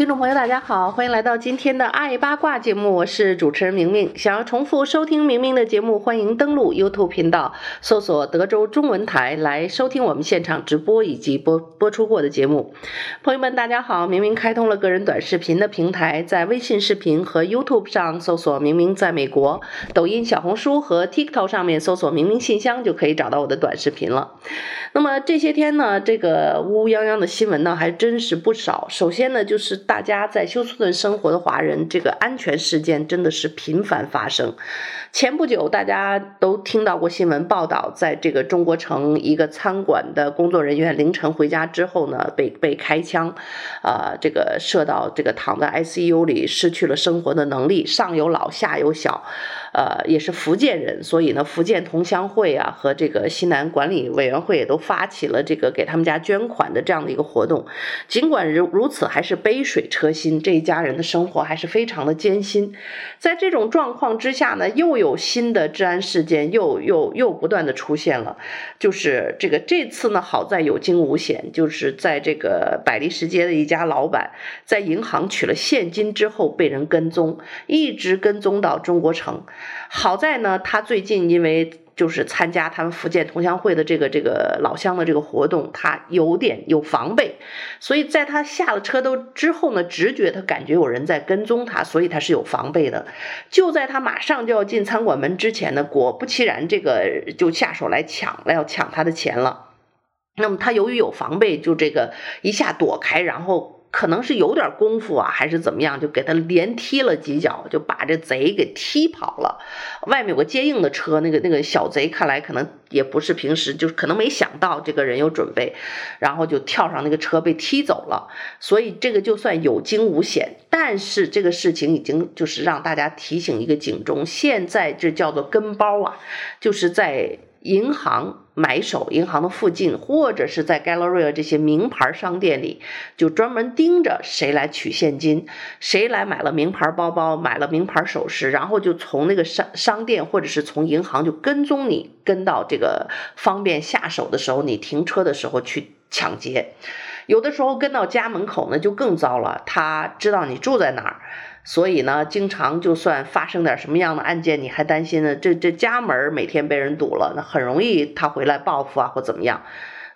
听众朋友，大家好，欢迎来到今天的爱八卦节目，我是主持人明明。想要重复收听明明的节目，欢迎登录 YouTube 频道，搜索德州中文台来收听我们现场直播以及播播出过的节目。朋友们，大家好，明明开通了个人短视频的平台，在微信视频和 YouTube 上搜索“明明在美国”，抖音、小红书和 TikTok 上面搜索“明明信箱”就可以找到我的短视频了。那么这些天呢，这个乌乌泱泱的新闻呢，还真是不少。首先呢，就是大家在休斯顿生活的华人，这个安全事件真的是频繁发生。前不久大家都听到过新闻报道，在这个中国城一个餐馆的工作人员凌晨回家之后呢，被被开枪，啊、这个射到这个躺在 ICU 里，失去了生活的能力，上有老下有小。呃，也是福建人，所以呢，福建同乡会啊和这个西南管理委员会也都发起了这个给他们家捐款的这样的一个活动。尽管如如此，还是杯水车薪，这一家人的生活还是非常的艰辛。在这种状况之下呢，又有新的治安事件又又又不断的出现了。就是这个这次呢，好在有惊无险，就是在这个百利时街的一家老板在银行取了现金之后被人跟踪，一直跟踪到中国城。好在呢，他最近因为就是参加他们福建同乡会的这个这个老乡的这个活动，他有点有防备，所以在他下了车都之后呢，直觉他感觉有人在跟踪他，所以他是有防备的。就在他马上就要进餐馆门之前呢，果不其然，这个就下手来抢了，要抢他的钱了。那么他由于有防备，就这个一下躲开，然后。可能是有点功夫啊，还是怎么样，就给他连踢了几脚，就把这贼给踢跑了。外面有个接应的车，那个那个小贼看来可能也不是平时，就是可能没想到这个人有准备，然后就跳上那个车被踢走了。所以这个就算有惊无险，但是这个事情已经就是让大家提醒一个警钟，现在这叫做跟包啊，就是在。银行买手，银行的附近，或者是在 Galleria 这些名牌商店里，就专门盯着谁来取现金，谁来买了名牌包包，买了名牌首饰，然后就从那个商商店或者是从银行就跟踪你，跟到这个方便下手的时候，你停车的时候去抢劫。有的时候跟到家门口呢，就更糟了，他知道你住在哪儿。所以呢，经常就算发生点什么样的案件，你还担心呢？这这家门每天被人堵了，那很容易他回来报复啊，或怎么样。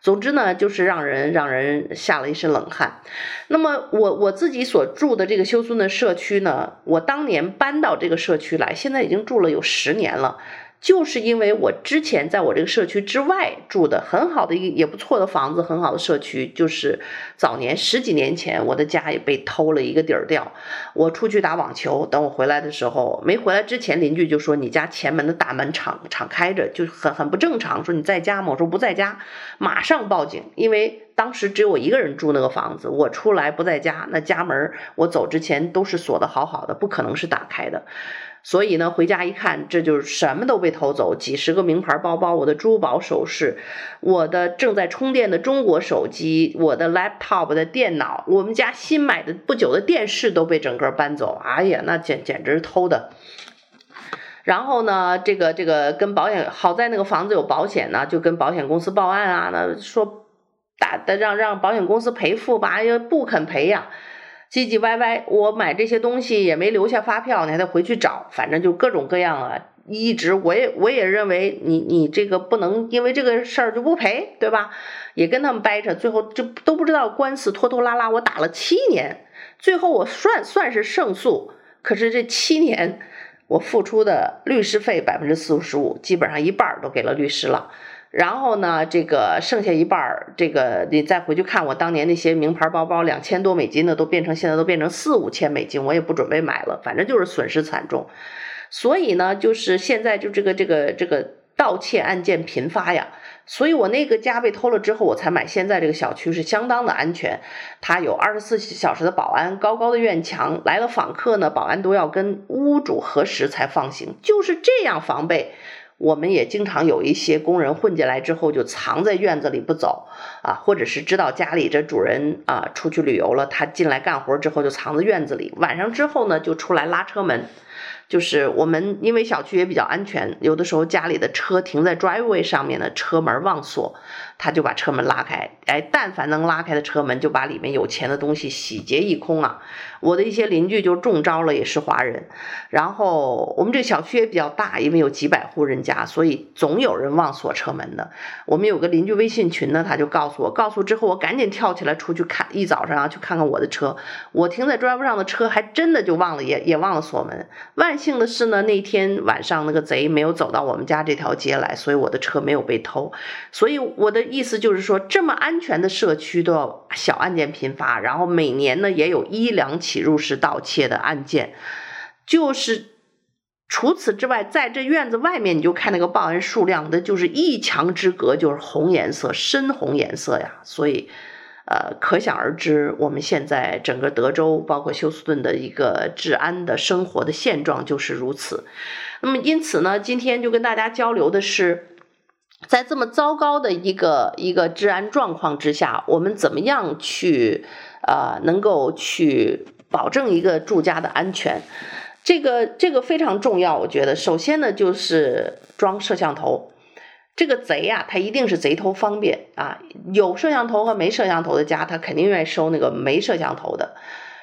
总之呢，就是让人让人吓了一身冷汗。那么我我自己所住的这个休村的社区呢，我当年搬到这个社区来，现在已经住了有十年了。就是因为我之前在我这个社区之外住的很好的一个也不错的房子，很好的社区，就是早年十几年前我的家也被偷了一个底儿掉。我出去打网球，等我回来的时候，没回来之前，邻居就说你家前门的大门敞敞开着，就很很不正常。说你在家吗？我说不在家，马上报警，因为当时只有我一个人住那个房子，我出来不在家，那家门我走之前都是锁得好好的，不可能是打开的。所以呢，回家一看，这就是什么都被偷走，几十个名牌包包，我的珠宝首饰，我的正在充电的中国手机，我的 laptop 的电脑，我们家新买的不久的电视都被整个搬走。哎呀，那简简直偷的。然后呢，这个这个跟保险，好在那个房子有保险呢，就跟保险公司报案啊，那说打的让让保险公司赔付吧，又不肯赔呀。唧唧歪歪，我买这些东西也没留下发票，你还得回去找，反正就各种各样啊。一直我也我也认为你你这个不能因为这个事儿就不赔，对吧？也跟他们掰扯，最后就都不知道官司拖拖拉拉，我打了七年，最后我算算是胜诉，可是这七年我付出的律师费百分之四十五，基本上一半都给了律师了。然后呢，这个剩下一半儿，这个你再回去看我当年那些名牌包包，两千多美金的都变成现在都变成四五千美金，我也不准备买了，反正就是损失惨重。所以呢，就是现在就这个这个这个盗窃案件频发呀，所以我那个家被偷了之后，我才买现在这个小区是相当的安全，它有二十四小时的保安，高高的院墙，来了访客呢，保安都要跟屋主核实才放行，就是这样防备。我们也经常有一些工人混进来之后就藏在院子里不走啊，或者是知道家里这主人啊出去旅游了，他进来干活之后就藏在院子里，晚上之后呢就出来拉车门。就是我们因为小区也比较安全，有的时候家里的车停在 driveway 上面的车门忘锁，他就把车门拉开。哎，但凡能拉开的车门，就把里面有钱的东西洗劫一空啊！我的一些邻居就中招了，也是华人。然后我们这小区也比较大，因为有几百户人家，所以总有人忘锁车门的。我们有个邻居微信群呢，他就告诉我，告诉之后我赶紧跳起来出去看，一早上啊去看看我的车，我停在 Drive 上的车还真的就忘了，也也忘了锁门。万幸的是呢，那天晚上那个贼没有走到我们家这条街来，所以我的车没有被偷。所以我的意思就是说，这么安全的社区都要小案件频发，然后每年呢也有一两起入室盗窃的案件。就是除此之外，在这院子外面，你就看那个报案数量，那就是一墙之隔，就是红颜色，深红颜色呀。所以。呃，可想而知，我们现在整个德州，包括休斯顿的一个治安的生活的现状就是如此。那么，因此呢，今天就跟大家交流的是，在这么糟糕的一个一个治安状况之下，我们怎么样去呃，能够去保证一个住家的安全？这个这个非常重要，我觉得。首先呢，就是装摄像头。这个贼呀、啊，他一定是贼偷方便啊！有摄像头和没摄像头的家，他肯定愿意收那个没摄像头的。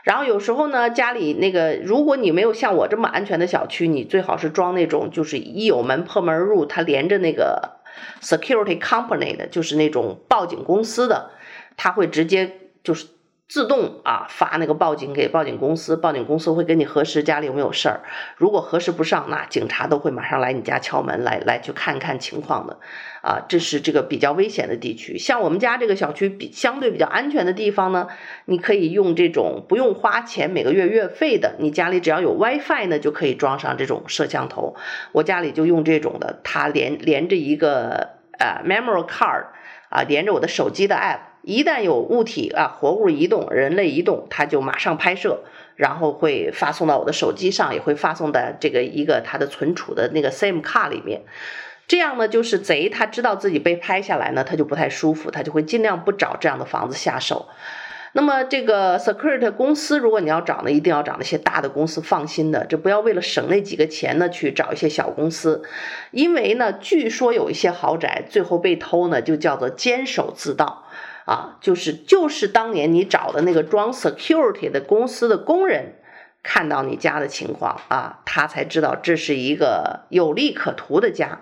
然后有时候呢，家里那个，如果你没有像我这么安全的小区，你最好是装那种，就是一有门破门而入，它连着那个 security company 的，就是那种报警公司的，他会直接就是。自动啊发那个报警给报警公司，报警公司会跟你核实家里有没有事儿。如果核实不上，那警察都会马上来你家敲门来来去看看情况的。啊，这是这个比较危险的地区。像我们家这个小区比相对比较安全的地方呢，你可以用这种不用花钱每个月月费的，你家里只要有 WiFi 呢就可以装上这种摄像头。我家里就用这种的，它连连着一个呃 memory card 啊，连着我的手机的 app。一旦有物体啊，活物移动，人类移动，它就马上拍摄，然后会发送到我的手机上，也会发送到这个一个它的存储的那个 SIM 卡里面。这样呢，就是贼他知道自己被拍下来呢，他就不太舒服，他就会尽量不找这样的房子下手。那么这个 security 公司，如果你要找呢，一定要找那些大的公司，放心的，这不要为了省那几个钱呢，去找一些小公司，因为呢，据说有一些豪宅最后被偷呢，就叫做监守自盗。啊，就是就是当年你找的那个装 security 的公司的工人，看到你家的情况啊，他才知道这是一个有利可图的家，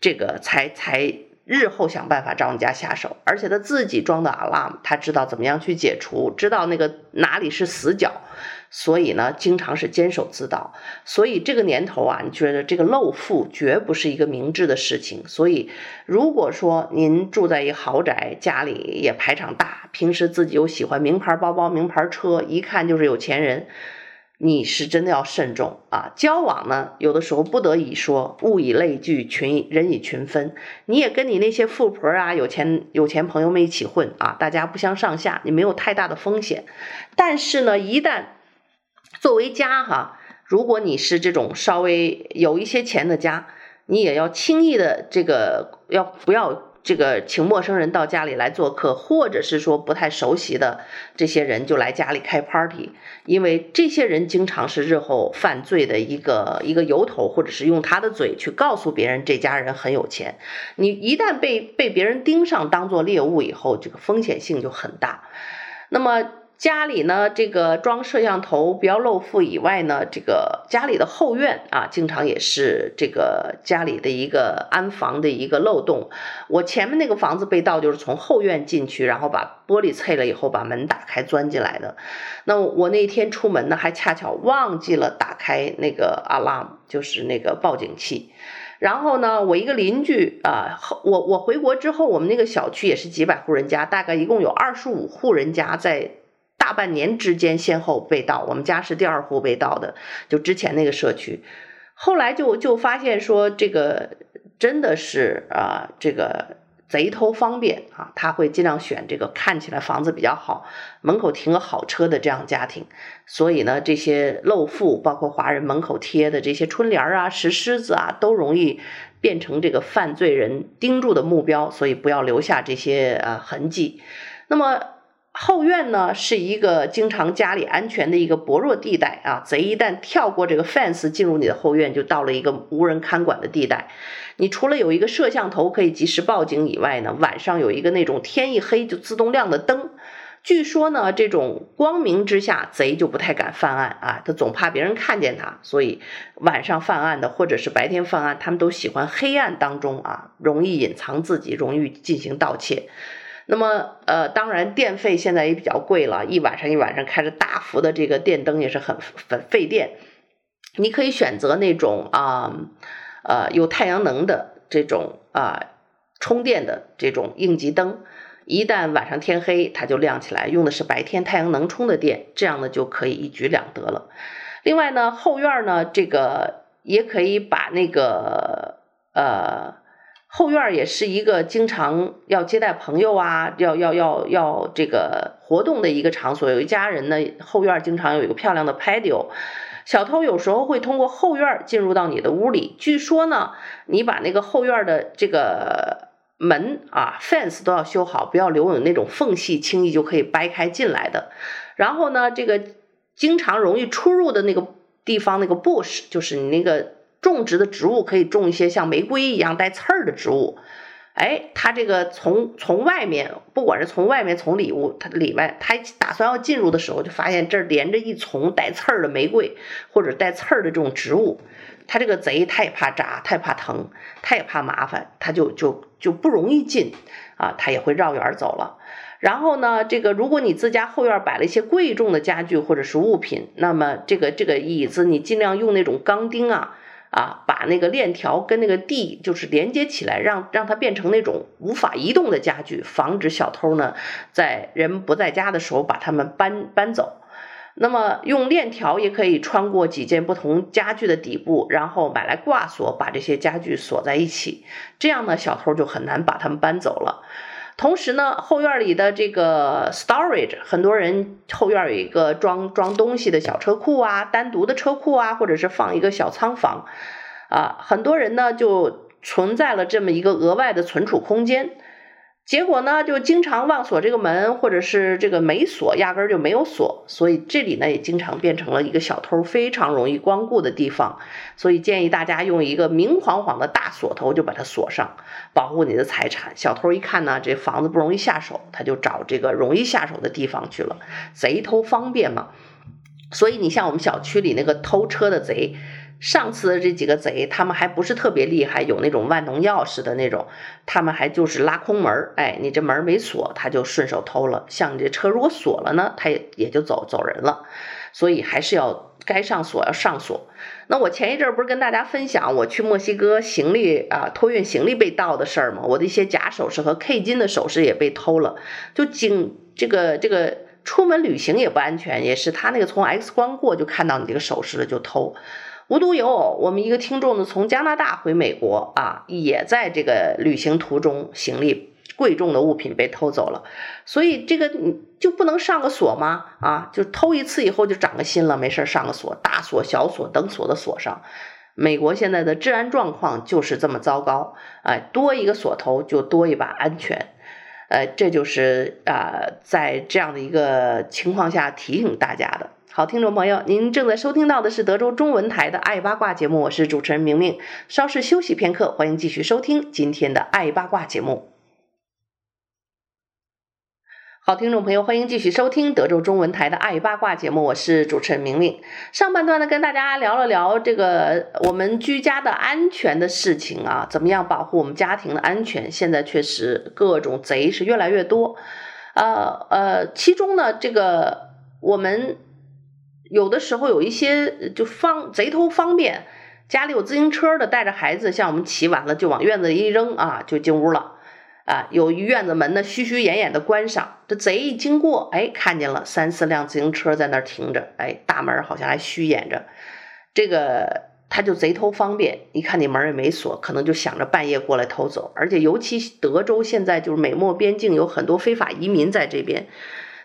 这个才才日后想办法找你家下手，而且他自己装的 alarm，他知道怎么样去解除，知道那个哪里是死角。所以呢，经常是监守自盗。所以这个年头啊，你觉得这个漏富绝不是一个明智的事情。所以，如果说您住在一豪宅，家里也排场大，平时自己又喜欢名牌包包、名牌车，一看就是有钱人，你是真的要慎重啊。交往呢，有的时候不得已说，物以类聚，群人以群分。你也跟你那些富婆啊、有钱有钱朋友们一起混啊，大家不相上下，你没有太大的风险。但是呢，一旦作为家哈，如果你是这种稍微有一些钱的家，你也要轻易的这个要不要这个请陌生人到家里来做客，或者是说不太熟悉的这些人就来家里开 party，因为这些人经常是日后犯罪的一个一个由头，或者是用他的嘴去告诉别人这家人很有钱。你一旦被被别人盯上当做猎物以后，这个风险性就很大。那么。家里呢，这个装摄像头不要露富以外呢，这个家里的后院啊，经常也是这个家里的一个安防的一个漏洞。我前面那个房子被盗，就是从后院进去，然后把玻璃碎了以后，把门打开钻进来的。那我那天出门呢，还恰巧忘记了打开那个 alarm，就是那个报警器。然后呢，我一个邻居啊，我我回国之后，我们那个小区也是几百户人家，大概一共有二十五户人家在。大半年之间先后被盗，我们家是第二户被盗的，就之前那个社区，后来就就发现说这个真的是啊，这个贼偷方便啊，他会尽量选这个看起来房子比较好，门口停个好车的这样家庭。所以呢，这些露富，包括华人门口贴的这些春联啊、石狮子啊，都容易变成这个犯罪人盯住的目标。所以不要留下这些呃痕迹。那么后院呢，是一个经常家里安全的一个薄弱地带啊，贼一旦跳过这个 fence 进入你的后院，就到了一个无人看管的地带。你除了有一个摄像头可以及时报警以外呢，晚上有一个那种天一黑就自动亮的灯。据说呢，这种光明之下，贼就不太敢犯案啊，他总怕别人看见他，所以晚上犯案的或者是白天犯案，他们都喜欢黑暗当中啊，容易隐藏自己，容易进行盗窃。那么呃，当然电费现在也比较贵了，一晚上一晚上开着大幅的这个电灯也是很很费电。你可以选择那种啊。呃，有太阳能的这种啊、充电的这种应急灯，一旦晚上天黑，它就亮起来，用的是白天太阳能充的电，这样呢就可以一举两得了。另外呢，后院呢，这个也可以把那个呃，后院也是一个经常要接待朋友啊，要要要要这个活动的一个场所。有一家人呢，后院经常有一个漂亮的 patio。小偷有时候会通过后院进入到你的屋里。据说呢，你把那个后院的这个门啊，fence 都要修好，不要留有那种缝隙，轻易就可以掰开进来的。然后呢，这个经常容易出入的那个地方，那个 bush 就是你那个种植的植物，可以种一些像玫瑰一样带刺儿的植物。哎，他这个从从外面，不管是从外面从里屋，他里外，他打算要进入的时候，就发现这儿连着一丛带刺儿的玫瑰，或者带刺儿的这种植物。他这个贼他也怕扎，他也怕疼，他也怕麻烦，他就就就不容易进啊，他也会绕远走了。然后呢，这个如果你自家后院摆了一些贵重的家具或者是物品，那么这个这个椅子你尽量用那种钢钉啊。啊，把那个链条跟那个地就是连接起来，让让它变成那种无法移动的家具，防止小偷呢在人不在家的时候把它们搬搬走。那么用链条也可以穿过几件不同家具的底部，然后买来挂锁，把这些家具锁在一起，这样呢小偷就很难把它们搬走了。同时呢，后院里的这个 storage，很多人后院有一个装装东西的小车库啊，单独的车库啊，或者是放一个小仓房，啊，很多人呢就存在了这么一个额外的存储空间。结果呢，就经常忘锁这个门，或者是这个没锁，压根儿就没有锁，所以这里呢也经常变成了一个小偷非常容易光顾的地方。所以建议大家用一个明晃晃的大锁头就把它锁上，保护你的财产。小偷一看呢，这房子不容易下手，他就找这个容易下手的地方去了，贼偷方便嘛。所以你像我们小区里那个偷车的贼。上次的这几个贼，他们还不是特别厉害，有那种万能钥匙的那种，他们还就是拉空门，哎，你这门没锁，他就顺手偷了。像你这车如果锁了呢，他也也就走走人了。所以还是要该上锁要上锁。那我前一阵不是跟大家分享我去墨西哥行李啊托运行李被盗的事儿吗？我的一些假首饰和 K 金的首饰也被偷了，就经这个这个出门旅行也不安全，也是他那个从 X 光过就看到你这个首饰了就偷。无独有偶，我们一个听众呢，从加拿大回美国啊，也在这个旅行途中，行李贵重的物品被偷走了。所以这个就不能上个锁吗？啊，就偷一次以后就长个心了，没事上个锁，大锁、小锁等锁的锁上。美国现在的治安状况就是这么糟糕，哎，多一个锁头就多一把安全，呃，这就是啊，在这样的一个情况下提醒大家的。好，听众朋友，您正在收听到的是德州中文台的《爱八卦》节目，我是主持人明明。稍事休息片刻，欢迎继续收听今天的《爱八卦》节目。好，听众朋友，欢迎继续收听德州中文台的《爱八卦》节目，我是主持人明明。上半段呢，跟大家聊了聊这个我们居家的安全的事情啊，怎么样保护我们家庭的安全？现在确实各种贼是越来越多，呃呃，其中呢，这个我们。有的时候有一些就方贼偷方便，家里有自行车的，带着孩子，像我们骑完了就往院子里一扔啊，就进屋了啊。有院子门呢，虚虚掩掩的关上，这贼一经过，哎，看见了三四辆自行车在那儿停着，哎，大门好像还虚掩着。这个他就贼偷方便，一看你门也没锁，可能就想着半夜过来偷走。而且尤其德州现在就是美墨边境有很多非法移民在这边，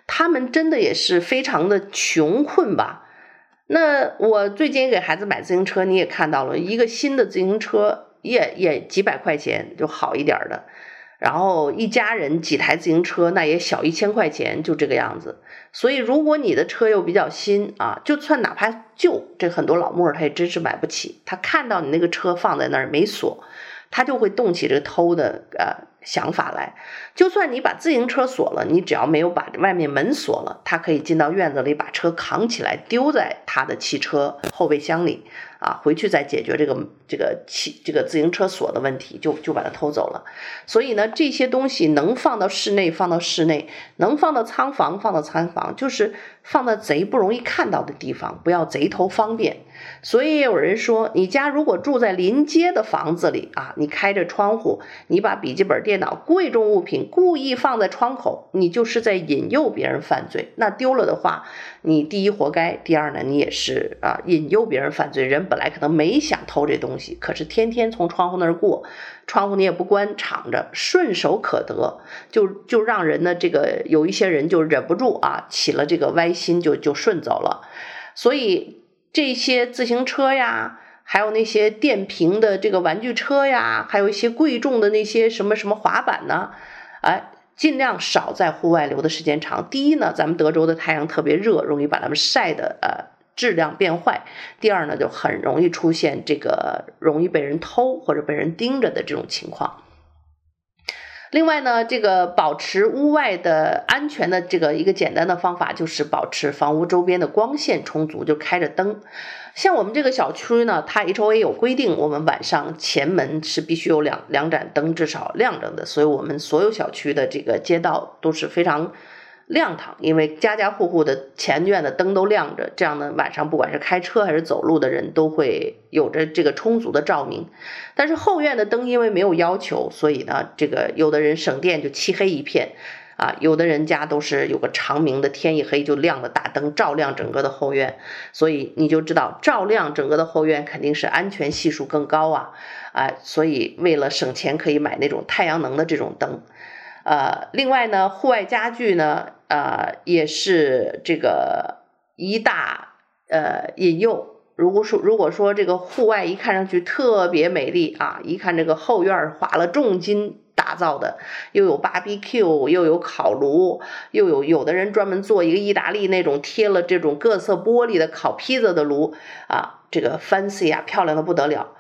他们真的也是非常的穷困吧。那我最近给孩子买自行车，你也看到了，一个新的自行车也也几百块钱就好一点的。然后一家人几台自行车，那也小一千块钱，就这个样子。所以如果你的车又比较新啊，就算哪怕旧，这很多老墨他也真是买不起。他看到你那个车放在那儿没锁，他就会动起这个偷的呃想法来。就算你把自行车锁了，你只要没有把外面门锁了，他可以进到院子里把车扛起来丢在他的汽车后备箱里。啊，回去再解决这个这个汽这个自行车锁的问题，就就把它偷走了。所以呢，这些东西能放到室内放到室内，能放到仓房放到仓房，就是放到贼不容易看到的地方，不要贼偷方便。所以有人说，你家如果住在临街的房子里啊，你开着窗户，你把笔记本电脑贵重物品故意放在窗口，你就是在引诱别人犯罪。那丢了的话，你第一活该，第二呢，你也是啊引诱别人犯罪。人本来可能没想偷这东西，可是天天从窗户那儿过，窗户你也不关，敞着，顺手可得，就就让人呢这个有一些人就忍不住啊起了这个歪心，就就顺走了。所以。这些自行车呀，还有那些电瓶的这个玩具车呀，还有一些贵重的那些什么什么滑板呢，哎，尽量少在户外留的时间长。第一呢，咱们德州的太阳特别热，容易把它们晒的呃质量变坏；第二呢，就很容易出现这个容易被人偷或者被人盯着的这种情况。另外呢，这个保持屋外的安全的这个一个简单的方法，就是保持房屋周边的光线充足，就开着灯。像我们这个小区呢，它 HOA 有规定，我们晚上前门是必须有两两盏灯至少亮着的，所以我们所有小区的这个街道都是非常。亮堂，因为家家户户的前院的灯都亮着，这样呢，晚上不管是开车还是走路的人都会有着这个充足的照明。但是后院的灯因为没有要求，所以呢，这个有的人省电就漆黑一片啊，有的人家都是有个长明的，天一黑就亮了大灯照亮整个的后院，所以你就知道照亮整个的后院肯定是安全系数更高啊啊，所以为了省钱可以买那种太阳能的这种灯。呃，另外呢，户外家具呢，呃，也是这个一大呃引诱。如果说如果说这个户外一看上去特别美丽啊，一看这个后院花了重金打造的，又有 BBQ，又有烤炉，又有有的人专门做一个意大利那种贴了这种各色玻璃的烤披萨的炉啊，这个 fancy 啊，漂亮的不得了。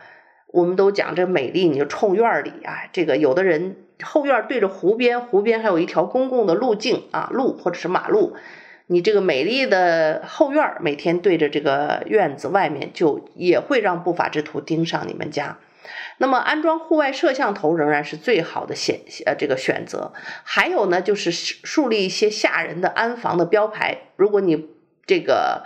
我们都讲这美丽，你就冲院里啊，这个有的人。后院对着湖边，湖边还有一条公共的路径啊，路或者是马路。你这个美丽的后院，每天对着这个院子外面，就也会让不法之徒盯上你们家。那么安装户外摄像头仍然是最好的选呃这个选择。还有呢，就是树立一些吓人的安防的标牌。如果你这个，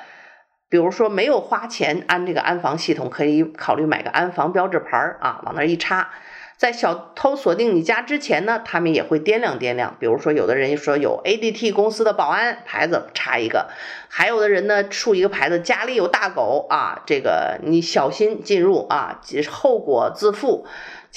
比如说没有花钱安这个安防系统，可以考虑买个安防标志牌啊，往那一插。在小偷锁定你家之前呢，他们也会掂量掂量。比如说，有的人说有 ADT 公司的保安牌子插一个，还有的人呢竖一个牌子，家里有大狗啊，这个你小心进入啊，后果自负。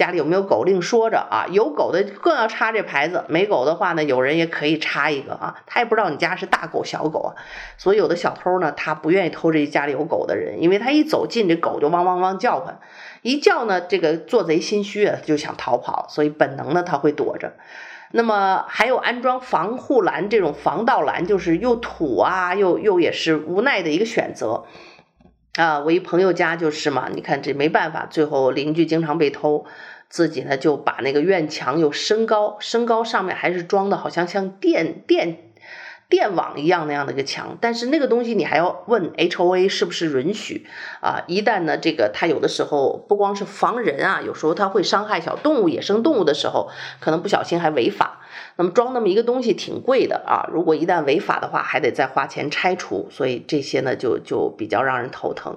家里有没有狗另说着啊，有狗的更要插这牌子，没狗的话呢，有人也可以插一个啊，他也不知道你家是大狗小狗啊。所以有的小偷呢，他不愿意偷这家里有狗的人，因为他一走近这狗就汪汪汪叫唤。一叫呢，这个做贼心虚啊，就想逃跑，所以本能呢他会躲着。那么还有安装防护栏这种防盗栏，就是又土啊，又又也是无奈的一个选择啊。我一朋友家就是嘛，你看这没办法，最后邻居经常被偷，自己呢就把那个院墙又升高，升高上面还是装的好像像电电。电网一样那样的一个墙，但是那个东西你还要问 HOA 是不是允许啊？一旦呢，这个它有的时候不光是防人啊，有时候它会伤害小动物、野生动物的时候，可能不小心还违法。那么装那么一个东西挺贵的啊，如果一旦违法的话，还得再花钱拆除，所以这些呢就就比较让人头疼。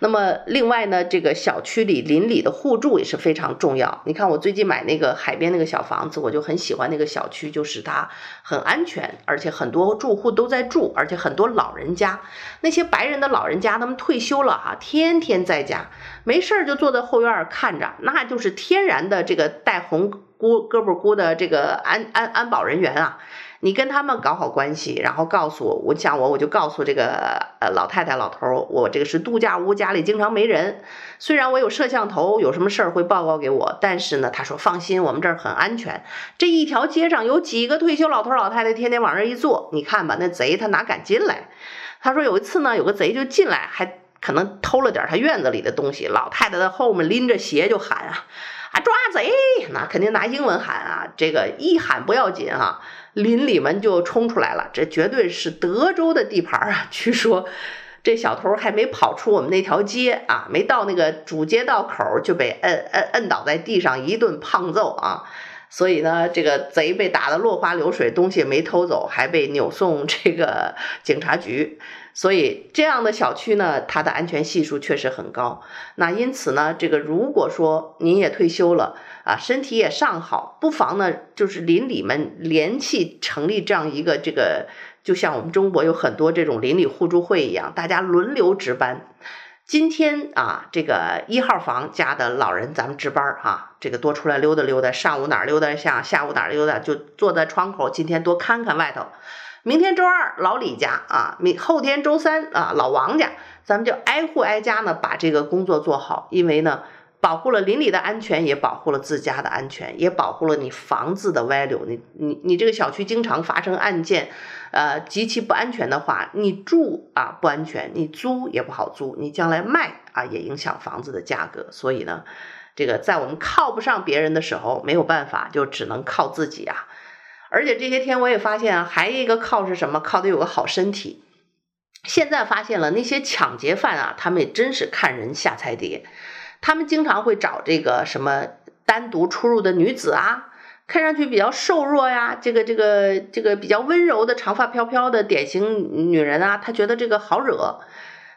那么另外呢，这个小区里邻里的互助也是非常重要。你看我最近买那个海边那个小房子，我就很喜欢那个小区，就是它很安全，而且很多住户都在住，而且很多老人家，那些白人的老人家，他们退休了啊，天天在家没事儿就坐在后院看着，那就是天然的这个带红姑胳膊姑的这个安安安保人员啊。你跟他们搞好关系，然后告诉我，我像我，我就告诉这个呃老太太、老头儿，我这个是度假屋，家里经常没人。虽然我有摄像头，有什么事儿会报告给我，但是呢，他说放心，我们这儿很安全。这一条街上有几个退休老头、老太太，天天往这一坐，你看吧，那贼他哪敢进来？他说有一次呢，有个贼就进来，还可能偷了点他院子里的东西，老太太在后面拎着鞋就喊啊啊抓贼！那肯定拿英文喊啊，这个一喊不要紧啊。邻里们就冲出来了，这绝对是德州的地盘啊！据说这小偷还没跑出我们那条街啊，没到那个主街道口就被摁摁摁倒在地上一顿胖揍啊！所以呢，这个贼被打得落花流水，东西没偷走，还被扭送这个 警察局。所以这样的小区呢，它的安全系数确实很高。那因此呢，这个如果说您也退休了啊，身体也尚好，不妨呢，就是邻里们联系成立这样一个这个，就像我们中国有很多这种邻里互助会一样，大家轮流值班。今天啊，这个一号房家的老人咱们值班啊，这个多出来溜达溜达，上午哪儿溜达下，下午哪儿溜达，就坐在窗口，今天多看看外头。明天周二老李家啊，明后天周三啊老王家，咱们就挨户挨家呢把这个工作做好，因为呢保护了邻里的安全，也保护了自家的安全，也保护了你房子的 value。你你你这个小区经常发生案件，呃极其不安全的话，你住啊不安全，你租也不好租，你将来卖啊也影响房子的价格。所以呢，这个在我们靠不上别人的时候，没有办法，就只能靠自己啊。而且这些天我也发现啊，还有一个靠是什么？靠得有个好身体。现在发现了那些抢劫犯啊，他们也真是看人下菜碟。他们经常会找这个什么单独出入的女子啊，看上去比较瘦弱呀，这个这个这个比较温柔的长发飘飘的典型女人啊，他觉得这个好惹。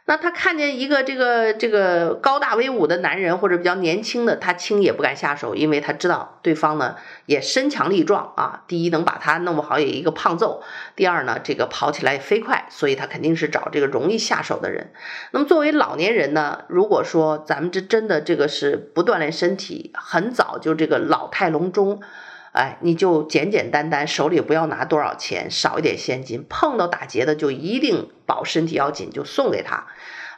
那他看见一个这个这个高大威武的男人，或者比较年轻的，他轻也不敢下手，因为他知道对方呢也身强力壮啊。第一能把他弄不好也一个胖揍，第二呢这个跑起来飞快，所以他肯定是找这个容易下手的人。那么作为老年人呢，如果说咱们这真的这个是不锻炼身体，很早就这个老态龙钟。哎，你就简简单单，手里不要拿多少钱，少一点现金。碰到打劫的，就一定保身体要紧，就送给他，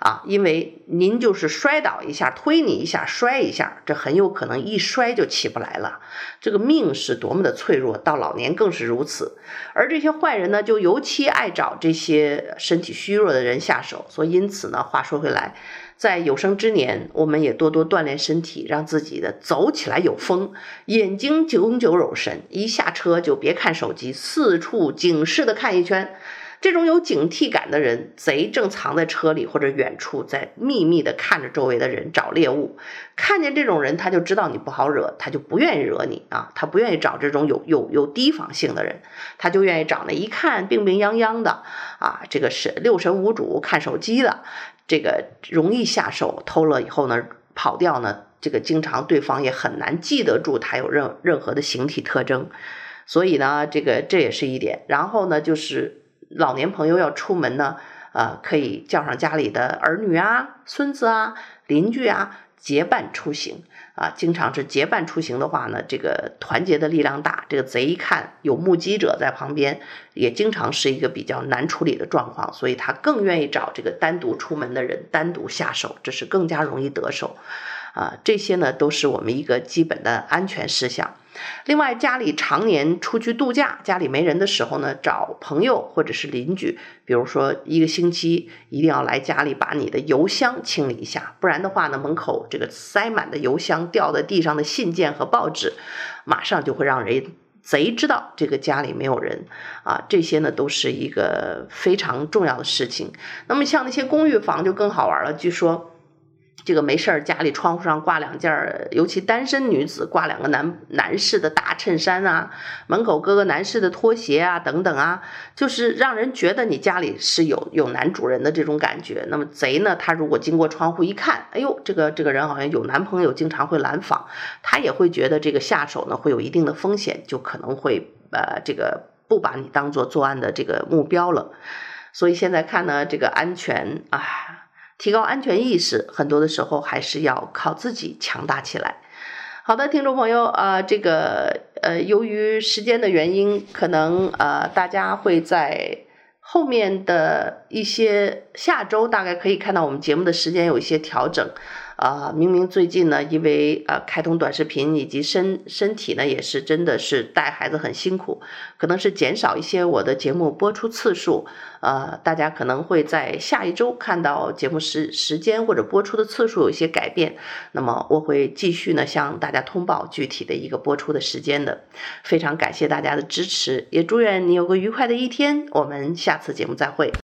啊，因为您就是摔倒一下，推你一下，摔一下，这很有可能一摔就起不来了。这个命是多么的脆弱，到老年更是如此。而这些坏人呢，就尤其爱找这些身体虚弱的人下手。所以，因此呢，话说回来。在有生之年，我们也多多锻炼身体，让自己的走起来有风，眼睛炯炯有神。一下车就别看手机，四处警示的看一圈。这种有警惕感的人，贼正藏在车里或者远处，在秘密的看着周围的人找猎物。看见这种人，他就知道你不好惹，他就不愿意惹你啊，他不愿意找这种有有有提防性的人，他就愿意找那一看病病殃殃的啊，这个是六神无主看手机的。这个容易下手，偷了以后呢，跑掉呢，这个经常对方也很难记得住他有任任何的形体特征，所以呢，这个这也是一点。然后呢，就是老年朋友要出门呢，呃，可以叫上家里的儿女啊、孙子啊、邻居啊。结伴出行啊，经常是结伴出行的话呢，这个团结的力量大。这个贼一看有目击者在旁边，也经常是一个比较难处理的状况，所以他更愿意找这个单独出门的人单独下手，这是更加容易得手。啊，这些呢都是我们一个基本的安全事项。另外，家里常年出去度假，家里没人的时候呢，找朋友或者是邻居，比如说一个星期一定要来家里把你的邮箱清理一下，不然的话呢，门口这个塞满的邮箱、掉在地上的信件和报纸，马上就会让人贼知道这个家里没有人啊。这些呢都是一个非常重要的事情。那么像那些公寓房就更好玩了，据说。这个没事儿，家里窗户上挂两件，尤其单身女子挂两个男男士的大衬衫啊，门口搁个男士的拖鞋啊，等等啊，就是让人觉得你家里是有有男主人的这种感觉。那么贼呢，他如果经过窗户一看，哎呦，这个这个人好像有男朋友，经常会来访，他也会觉得这个下手呢会有一定的风险，就可能会呃这个不把你当做作案的这个目标了。所以现在看呢，这个安全啊。提高安全意识，很多的时候还是要靠自己强大起来。好的，听众朋友，啊，这个呃，由于时间的原因，可能呃，大家会在后面的一些下周，大概可以看到我们节目的时间有一些调整。啊，明明最近呢，因为呃开通短视频以及身身体呢，也是真的是带孩子很辛苦，可能是减少一些我的节目播出次数。呃，大家可能会在下一周看到节目时时间或者播出的次数有一些改变。那么我会继续呢向大家通报具体的一个播出的时间的。非常感谢大家的支持，也祝愿你有个愉快的一天。我们下次节目再会。